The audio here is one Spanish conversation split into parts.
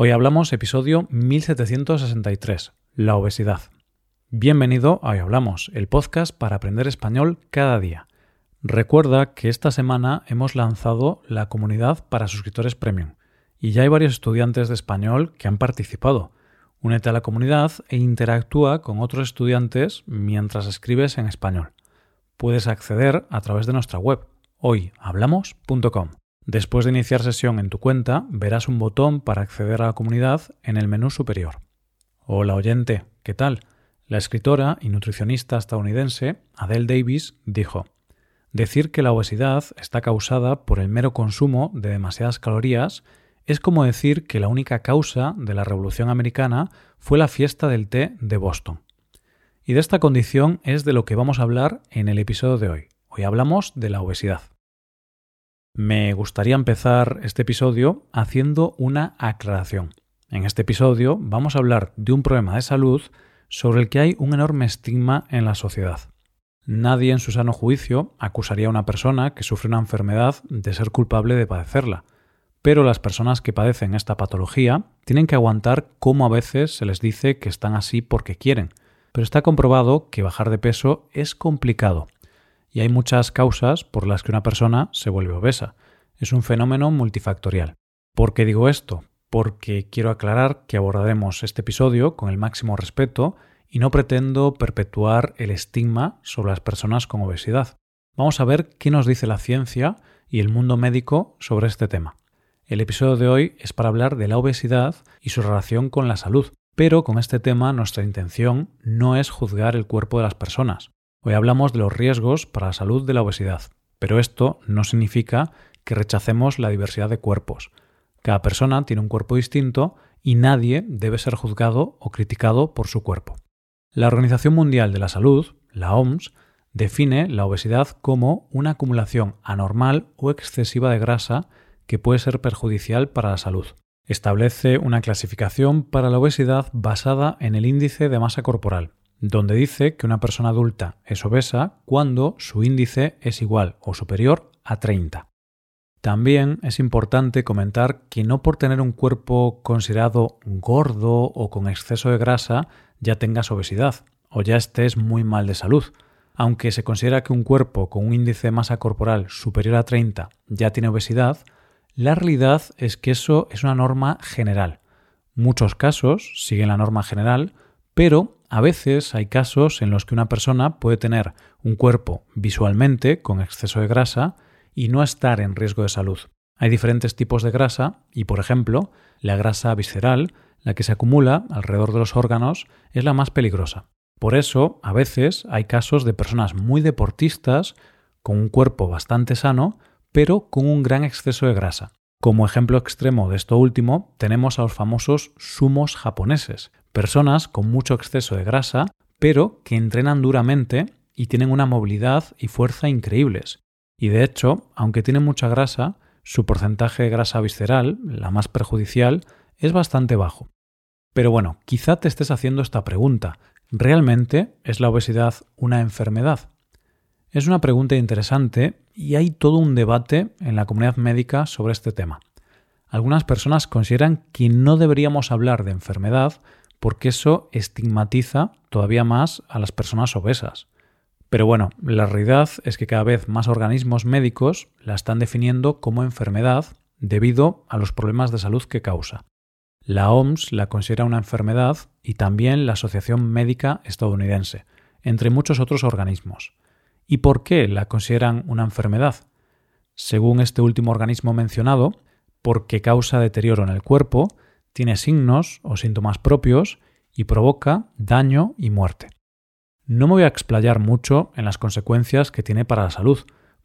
Hoy hablamos episodio 1763, la obesidad. Bienvenido a Hoy Hablamos, el podcast para aprender español cada día. Recuerda que esta semana hemos lanzado la comunidad para suscriptores premium y ya hay varios estudiantes de español que han participado. Únete a la comunidad e interactúa con otros estudiantes mientras escribes en español. Puedes acceder a través de nuestra web hoyhablamos.com. Después de iniciar sesión en tu cuenta, verás un botón para acceder a la comunidad en el menú superior. Hola oyente, ¿qué tal? La escritora y nutricionista estadounidense Adele Davis dijo, Decir que la obesidad está causada por el mero consumo de demasiadas calorías es como decir que la única causa de la Revolución Americana fue la fiesta del té de Boston. Y de esta condición es de lo que vamos a hablar en el episodio de hoy. Hoy hablamos de la obesidad. Me gustaría empezar este episodio haciendo una aclaración. En este episodio vamos a hablar de un problema de salud sobre el que hay un enorme estigma en la sociedad. Nadie en su sano juicio acusaría a una persona que sufre una enfermedad de ser culpable de padecerla, pero las personas que padecen esta patología tienen que aguantar cómo a veces se les dice que están así porque quieren, pero está comprobado que bajar de peso es complicado y hay muchas causas por las que una persona se vuelve obesa. Es un fenómeno multifactorial. ¿Por qué digo esto? Porque quiero aclarar que abordaremos este episodio con el máximo respeto y no pretendo perpetuar el estigma sobre las personas con obesidad. Vamos a ver qué nos dice la ciencia y el mundo médico sobre este tema. El episodio de hoy es para hablar de la obesidad y su relación con la salud, pero con este tema nuestra intención no es juzgar el cuerpo de las personas, Hoy hablamos de los riesgos para la salud de la obesidad, pero esto no significa que rechacemos la diversidad de cuerpos. Cada persona tiene un cuerpo distinto y nadie debe ser juzgado o criticado por su cuerpo. La Organización Mundial de la Salud, la OMS, define la obesidad como una acumulación anormal o excesiva de grasa que puede ser perjudicial para la salud. Establece una clasificación para la obesidad basada en el índice de masa corporal, donde dice que una persona adulta es obesa cuando su índice es igual o superior a 30. También es importante comentar que no por tener un cuerpo considerado gordo o con exceso de grasa ya tengas obesidad o ya estés muy mal de salud. Aunque se considera que un cuerpo con un índice de masa corporal superior a 30 ya tiene obesidad, la realidad es que eso es una norma general. Muchos casos siguen la norma general, pero a veces hay casos en los que una persona puede tener un cuerpo visualmente con exceso de grasa y no estar en riesgo de salud. Hay diferentes tipos de grasa y, por ejemplo, la grasa visceral, la que se acumula alrededor de los órganos, es la más peligrosa. Por eso, a veces hay casos de personas muy deportistas con un cuerpo bastante sano, pero con un gran exceso de grasa. Como ejemplo extremo de esto último, tenemos a los famosos sumos japoneses, personas con mucho exceso de grasa, pero que entrenan duramente y tienen una movilidad y fuerza increíbles. Y de hecho, aunque tienen mucha grasa, su porcentaje de grasa visceral, la más perjudicial, es bastante bajo. Pero bueno, quizá te estés haciendo esta pregunta. ¿Realmente es la obesidad una enfermedad? Es una pregunta interesante y hay todo un debate en la comunidad médica sobre este tema. Algunas personas consideran que no deberíamos hablar de enfermedad porque eso estigmatiza todavía más a las personas obesas. Pero bueno, la realidad es que cada vez más organismos médicos la están definiendo como enfermedad debido a los problemas de salud que causa. La OMS la considera una enfermedad y también la Asociación Médica Estadounidense, entre muchos otros organismos. ¿Y por qué la consideran una enfermedad? Según este último organismo mencionado, porque causa deterioro en el cuerpo, tiene signos o síntomas propios y provoca daño y muerte. No me voy a explayar mucho en las consecuencias que tiene para la salud,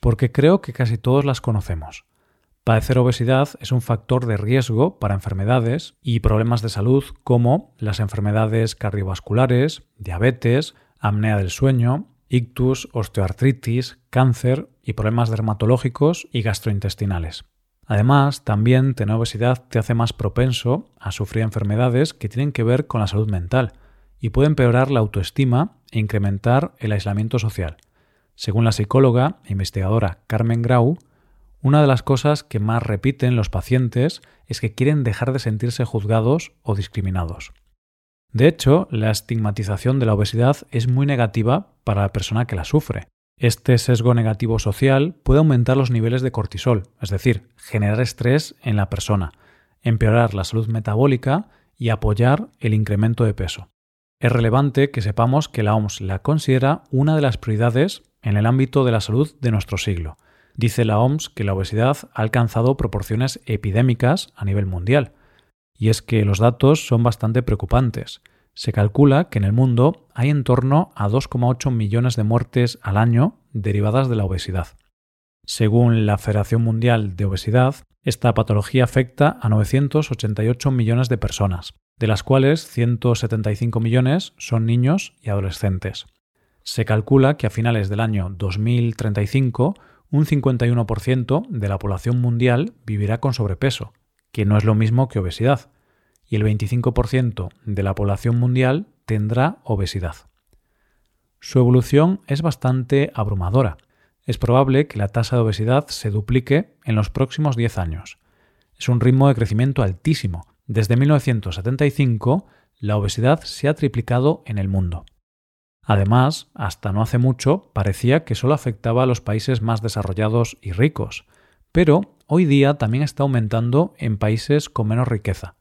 porque creo que casi todos las conocemos. Padecer obesidad es un factor de riesgo para enfermedades y problemas de salud como las enfermedades cardiovasculares, diabetes, apnea del sueño, ictus, osteoartritis, cáncer y problemas dermatológicos y gastrointestinales. Además, también tener obesidad te hace más propenso a sufrir enfermedades que tienen que ver con la salud mental y pueden empeorar la autoestima e incrementar el aislamiento social. Según la psicóloga e investigadora Carmen Grau, una de las cosas que más repiten los pacientes es que quieren dejar de sentirse juzgados o discriminados. De hecho, la estigmatización de la obesidad es muy negativa para la persona que la sufre. Este sesgo negativo social puede aumentar los niveles de cortisol, es decir, generar estrés en la persona, empeorar la salud metabólica y apoyar el incremento de peso. Es relevante que sepamos que la OMS la considera una de las prioridades en el ámbito de la salud de nuestro siglo. Dice la OMS que la obesidad ha alcanzado proporciones epidémicas a nivel mundial. Y es que los datos son bastante preocupantes. Se calcula que en el mundo hay en torno a 2,8 millones de muertes al año derivadas de la obesidad. Según la Federación Mundial de Obesidad, esta patología afecta a 988 millones de personas, de las cuales 175 millones son niños y adolescentes. Se calcula que a finales del año 2035 un 51% de la población mundial vivirá con sobrepeso, que no es lo mismo que obesidad, y el 25% de la población mundial tendrá obesidad. Su evolución es bastante abrumadora. Es probable que la tasa de obesidad se duplique en los próximos 10 años. Es un ritmo de crecimiento altísimo. Desde 1975, la obesidad se ha triplicado en el mundo. Además, hasta no hace mucho parecía que solo afectaba a los países más desarrollados y ricos, pero hoy día también está aumentando en países con menos riqueza.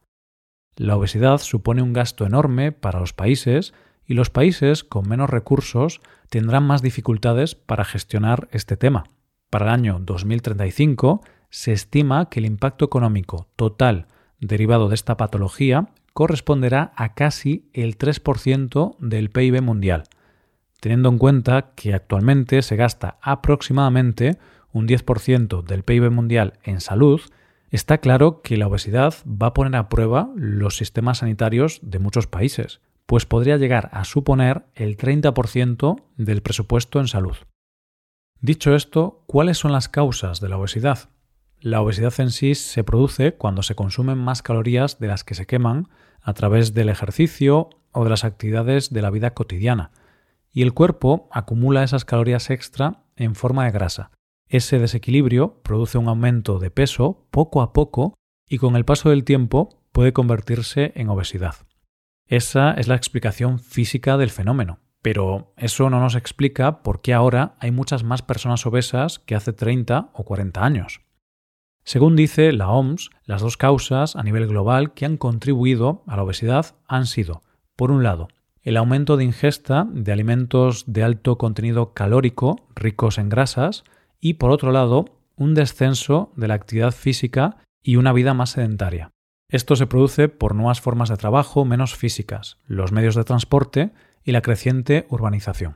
La obesidad supone un gasto enorme para los países y los países con menos recursos tendrán más dificultades para gestionar este tema. Para el año 2035 se estima que el impacto económico total derivado de esta patología corresponderá a casi el 3% del PIB mundial, teniendo en cuenta que actualmente se gasta aproximadamente un 10% del PIB mundial en salud Está claro que la obesidad va a poner a prueba los sistemas sanitarios de muchos países, pues podría llegar a suponer el 30% del presupuesto en salud. Dicho esto, ¿cuáles son las causas de la obesidad? La obesidad en sí se produce cuando se consumen más calorías de las que se queman a través del ejercicio o de las actividades de la vida cotidiana, y el cuerpo acumula esas calorías extra en forma de grasa, ese desequilibrio produce un aumento de peso poco a poco y con el paso del tiempo puede convertirse en obesidad. Esa es la explicación física del fenómeno, pero eso no nos explica por qué ahora hay muchas más personas obesas que hace 30 o 40 años. Según dice la OMS, las dos causas a nivel global que han contribuido a la obesidad han sido, por un lado, el aumento de ingesta de alimentos de alto contenido calórico ricos en grasas, y por otro lado, un descenso de la actividad física y una vida más sedentaria. Esto se produce por nuevas formas de trabajo menos físicas, los medios de transporte y la creciente urbanización.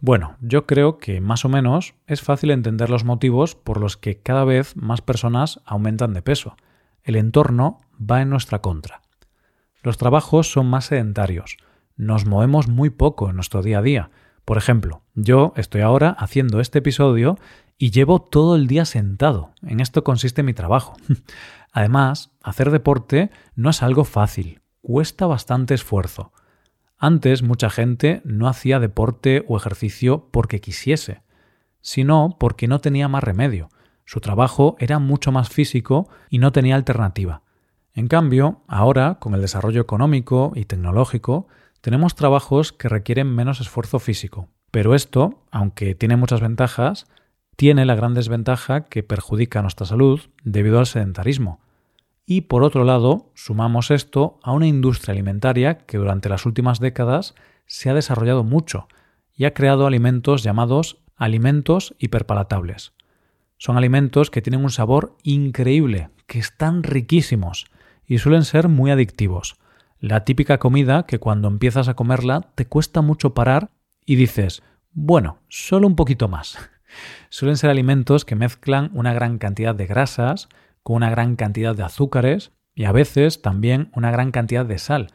Bueno, yo creo que más o menos es fácil entender los motivos por los que cada vez más personas aumentan de peso. El entorno va en nuestra contra. Los trabajos son más sedentarios, nos movemos muy poco en nuestro día a día. Por ejemplo, yo estoy ahora haciendo este episodio y llevo todo el día sentado. En esto consiste mi trabajo. Además, hacer deporte no es algo fácil, cuesta bastante esfuerzo. Antes mucha gente no hacía deporte o ejercicio porque quisiese, sino porque no tenía más remedio. Su trabajo era mucho más físico y no tenía alternativa. En cambio, ahora, con el desarrollo económico y tecnológico, tenemos trabajos que requieren menos esfuerzo físico. Pero esto, aunque tiene muchas ventajas, tiene la gran desventaja que perjudica nuestra salud debido al sedentarismo. Y por otro lado, sumamos esto a una industria alimentaria que durante las últimas décadas se ha desarrollado mucho y ha creado alimentos llamados alimentos hiperpalatables. Son alimentos que tienen un sabor increíble, que están riquísimos y suelen ser muy adictivos. La típica comida que cuando empiezas a comerla te cuesta mucho parar y dices, bueno, solo un poquito más. Suelen ser alimentos que mezclan una gran cantidad de grasas con una gran cantidad de azúcares y a veces también una gran cantidad de sal.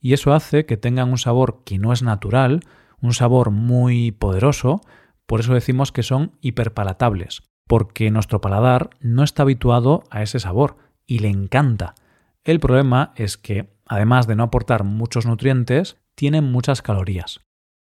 Y eso hace que tengan un sabor que no es natural, un sabor muy poderoso, por eso decimos que son hiperpalatables, porque nuestro paladar no está habituado a ese sabor y le encanta. El problema es que, además de no aportar muchos nutrientes, tienen muchas calorías.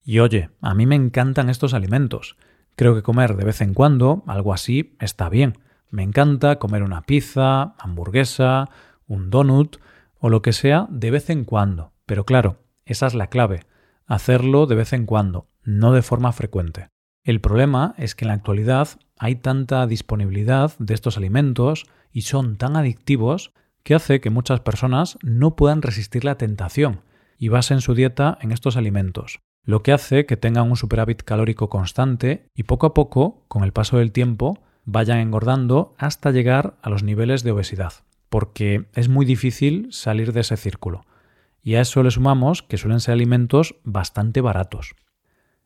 Y oye, a mí me encantan estos alimentos, Creo que comer de vez en cuando algo así está bien, Me encanta comer una pizza, hamburguesa, un donut o lo que sea de vez en cuando. Pero claro, esa es la clave. Hacerlo de vez en cuando, no de forma frecuente. El problema es que en la actualidad hay tanta disponibilidad de estos alimentos y son tan adictivos que hace que muchas personas no puedan resistir la tentación y basen su dieta en estos alimentos, lo que hace que tengan un superávit calórico constante y poco a poco, con el paso del tiempo, vayan engordando hasta llegar a los niveles de obesidad, porque es muy difícil salir de ese círculo. Y a eso le sumamos que suelen ser alimentos bastante baratos.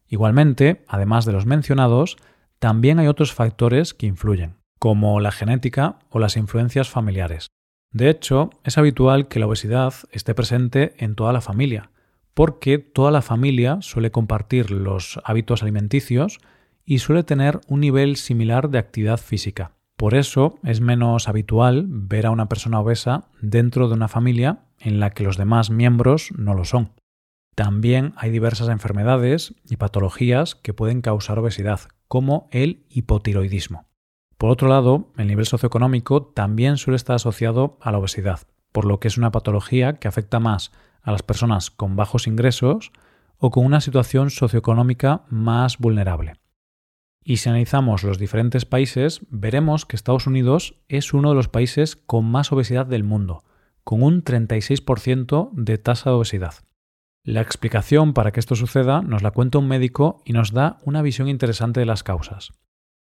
Igualmente, además de los mencionados, también hay otros factores que influyen, como la genética o las influencias familiares. De hecho, es habitual que la obesidad esté presente en toda la familia, porque toda la familia suele compartir los hábitos alimenticios y suele tener un nivel similar de actividad física. Por eso es menos habitual ver a una persona obesa dentro de una familia en la que los demás miembros no lo son. También hay diversas enfermedades y patologías que pueden causar obesidad, como el hipotiroidismo. Por otro lado, el nivel socioeconómico también suele estar asociado a la obesidad, por lo que es una patología que afecta más a las personas con bajos ingresos o con una situación socioeconómica más vulnerable. Y si analizamos los diferentes países, veremos que Estados Unidos es uno de los países con más obesidad del mundo, con un 36% de tasa de obesidad. La explicación para que esto suceda nos la cuenta un médico y nos da una visión interesante de las causas.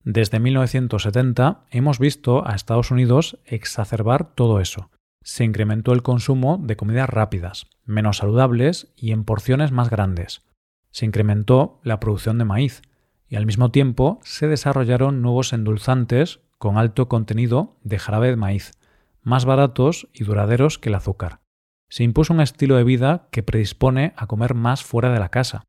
Desde 1970 hemos visto a Estados Unidos exacerbar todo eso. Se incrementó el consumo de comidas rápidas, menos saludables y en porciones más grandes. Se incrementó la producción de maíz, y al mismo tiempo se desarrollaron nuevos endulzantes con alto contenido de jarabe de maíz, más baratos y duraderos que el azúcar. Se impuso un estilo de vida que predispone a comer más fuera de la casa,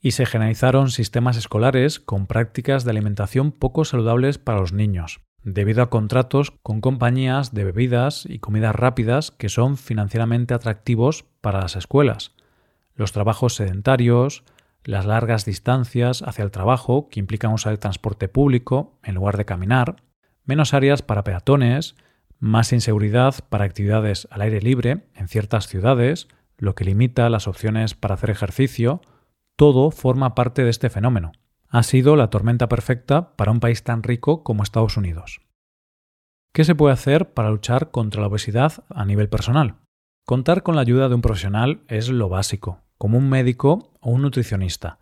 y se generalizaron sistemas escolares con prácticas de alimentación poco saludables para los niños, debido a contratos con compañías de bebidas y comidas rápidas que son financieramente atractivos para las escuelas. Los trabajos sedentarios, las largas distancias hacia el trabajo que implican usar el transporte público en lugar de caminar, menos áreas para peatones, más inseguridad para actividades al aire libre en ciertas ciudades, lo que limita las opciones para hacer ejercicio, todo forma parte de este fenómeno. Ha sido la tormenta perfecta para un país tan rico como Estados Unidos. ¿Qué se puede hacer para luchar contra la obesidad a nivel personal? Contar con la ayuda de un profesional es lo básico, como un médico o un nutricionista.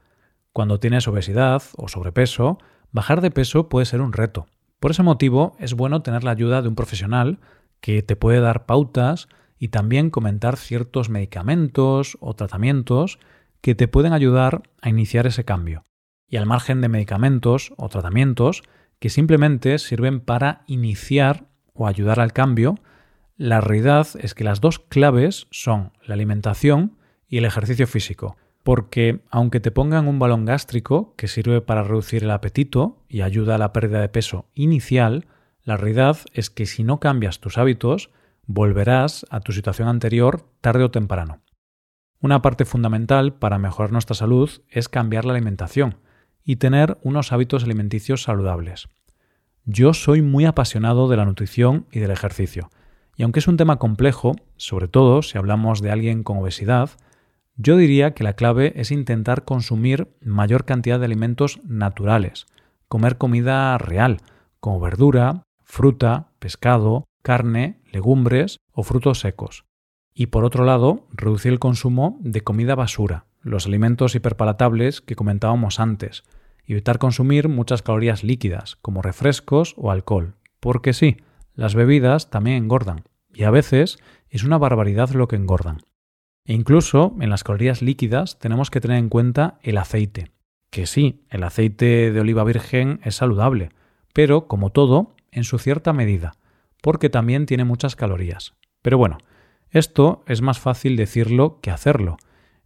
Cuando tienes obesidad o sobrepeso, bajar de peso puede ser un reto. Por ese motivo es bueno tener la ayuda de un profesional que te puede dar pautas y también comentar ciertos medicamentos o tratamientos que te pueden ayudar a iniciar ese cambio. Y al margen de medicamentos o tratamientos que simplemente sirven para iniciar o ayudar al cambio, la realidad es que las dos claves son la alimentación y el ejercicio físico, porque aunque te pongan un balón gástrico que sirve para reducir el apetito y ayuda a la pérdida de peso inicial, la realidad es que si no cambias tus hábitos, volverás a tu situación anterior tarde o temprano. Una parte fundamental para mejorar nuestra salud es cambiar la alimentación y tener unos hábitos alimenticios saludables. Yo soy muy apasionado de la nutrición y del ejercicio, y aunque es un tema complejo, sobre todo si hablamos de alguien con obesidad, yo diría que la clave es intentar consumir mayor cantidad de alimentos naturales, comer comida real, como verdura, fruta, pescado, carne, legumbres o frutos secos. Y por otro lado, reducir el consumo de comida basura, los alimentos hiperpalatables que comentábamos antes, y evitar consumir muchas calorías líquidas, como refrescos o alcohol, porque sí, las bebidas también engordan, y a veces es una barbaridad lo que engordan. E incluso en las calorías líquidas tenemos que tener en cuenta el aceite. Que sí, el aceite de oliva virgen es saludable, pero como todo, en su cierta medida, porque también tiene muchas calorías. Pero bueno, esto es más fácil decirlo que hacerlo.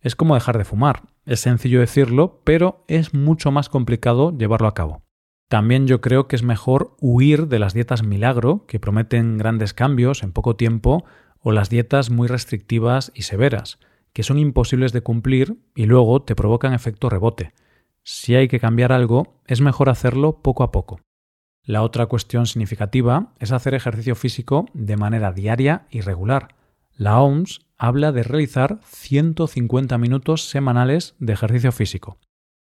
Es como dejar de fumar. Es sencillo decirlo, pero es mucho más complicado llevarlo a cabo. También yo creo que es mejor huir de las dietas milagro, que prometen grandes cambios en poco tiempo, o las dietas muy restrictivas y severas, que son imposibles de cumplir y luego te provocan efecto rebote. Si hay que cambiar algo, es mejor hacerlo poco a poco. La otra cuestión significativa es hacer ejercicio físico de manera diaria y regular. La OMS habla de realizar 150 minutos semanales de ejercicio físico.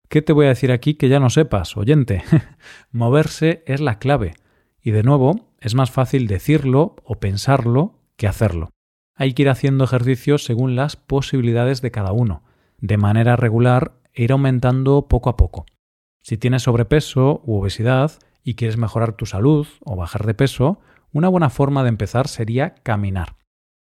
¿Qué te voy a decir aquí que ya no sepas, oyente? Moverse es la clave. Y de nuevo, es más fácil decirlo o pensarlo que hacerlo. Hay que ir haciendo ejercicio según las posibilidades de cada uno, de manera regular e ir aumentando poco a poco. Si tienes sobrepeso u obesidad y quieres mejorar tu salud o bajar de peso, una buena forma de empezar sería caminar.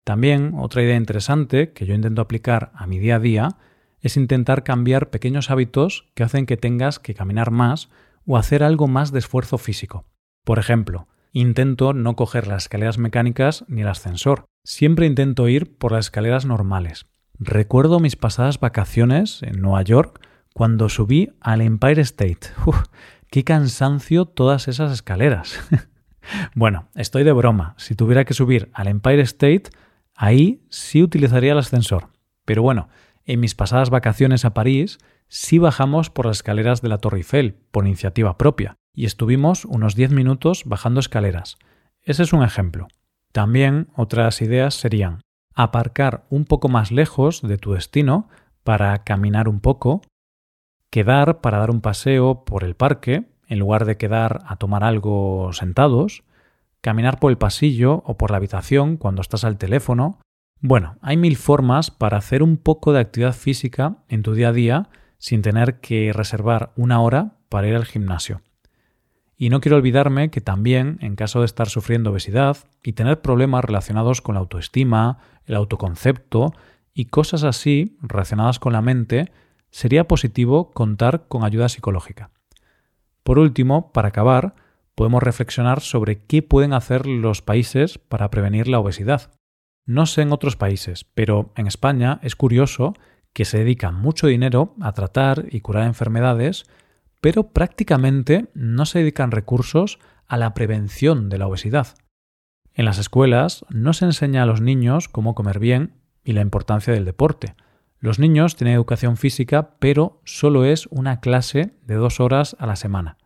También otra idea interesante que yo intento aplicar a mi día a día es intentar cambiar pequeños hábitos que hacen que tengas que caminar más o hacer algo más de esfuerzo físico. Por ejemplo, intento no coger las escaleras mecánicas ni el ascensor. Siempre intento ir por las escaleras normales. Recuerdo mis pasadas vacaciones en Nueva York cuando subí al Empire State. Qué cansancio todas esas escaleras. bueno, estoy de broma. Si tuviera que subir al Empire State, ahí sí utilizaría el ascensor. Pero bueno, en mis pasadas vacaciones a París sí bajamos por las escaleras de la Torre Eiffel, por iniciativa propia, y estuvimos unos 10 minutos bajando escaleras. Ese es un ejemplo. También otras ideas serían aparcar un poco más lejos de tu destino para caminar un poco, quedar para dar un paseo por el parque, en lugar de quedar a tomar algo sentados, caminar por el pasillo o por la habitación cuando estás al teléfono, bueno, hay mil formas para hacer un poco de actividad física en tu día a día sin tener que reservar una hora para ir al gimnasio. Y no quiero olvidarme que también, en caso de estar sufriendo obesidad y tener problemas relacionados con la autoestima, el autoconcepto y cosas así relacionadas con la mente, sería positivo contar con ayuda psicológica. Por último, para acabar, podemos reflexionar sobre qué pueden hacer los países para prevenir la obesidad. No sé en otros países, pero en España es curioso que se dedica mucho dinero a tratar y curar enfermedades, pero prácticamente no se dedican recursos a la prevención de la obesidad. En las escuelas no se enseña a los niños cómo comer bien y la importancia del deporte. Los niños tienen educación física, pero solo es una clase de dos horas a la semana.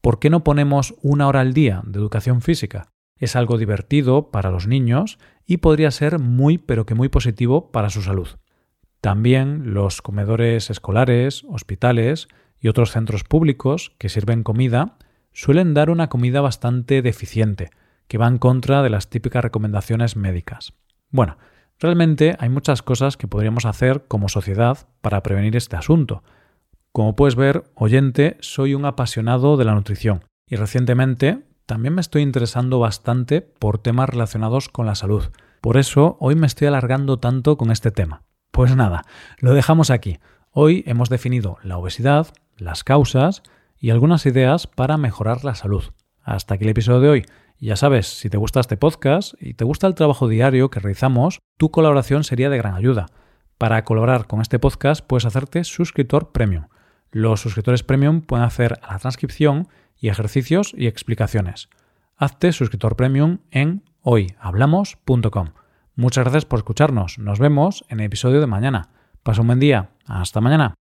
¿Por qué no ponemos una hora al día de educación física? Es algo divertido para los niños y podría ser muy pero que muy positivo para su salud. También los comedores escolares, hospitales y otros centros públicos que sirven comida suelen dar una comida bastante deficiente, que va en contra de las típicas recomendaciones médicas. Bueno, realmente hay muchas cosas que podríamos hacer como sociedad para prevenir este asunto. Como puedes ver, oyente, soy un apasionado de la nutrición y recientemente también me estoy interesando bastante por temas relacionados con la salud. Por eso hoy me estoy alargando tanto con este tema. Pues nada, lo dejamos aquí. Hoy hemos definido la obesidad, las causas y algunas ideas para mejorar la salud. Hasta aquí el episodio de hoy. Ya sabes, si te gusta este podcast y te gusta el trabajo diario que realizamos, tu colaboración sería de gran ayuda. Para colaborar con este podcast puedes hacerte suscriptor premium. Los suscriptores premium pueden hacer la transcripción y ejercicios y explicaciones. Hazte suscriptor premium en hoyhablamos.com. Muchas gracias por escucharnos. Nos vemos en el episodio de mañana. Pasa un buen día. Hasta mañana.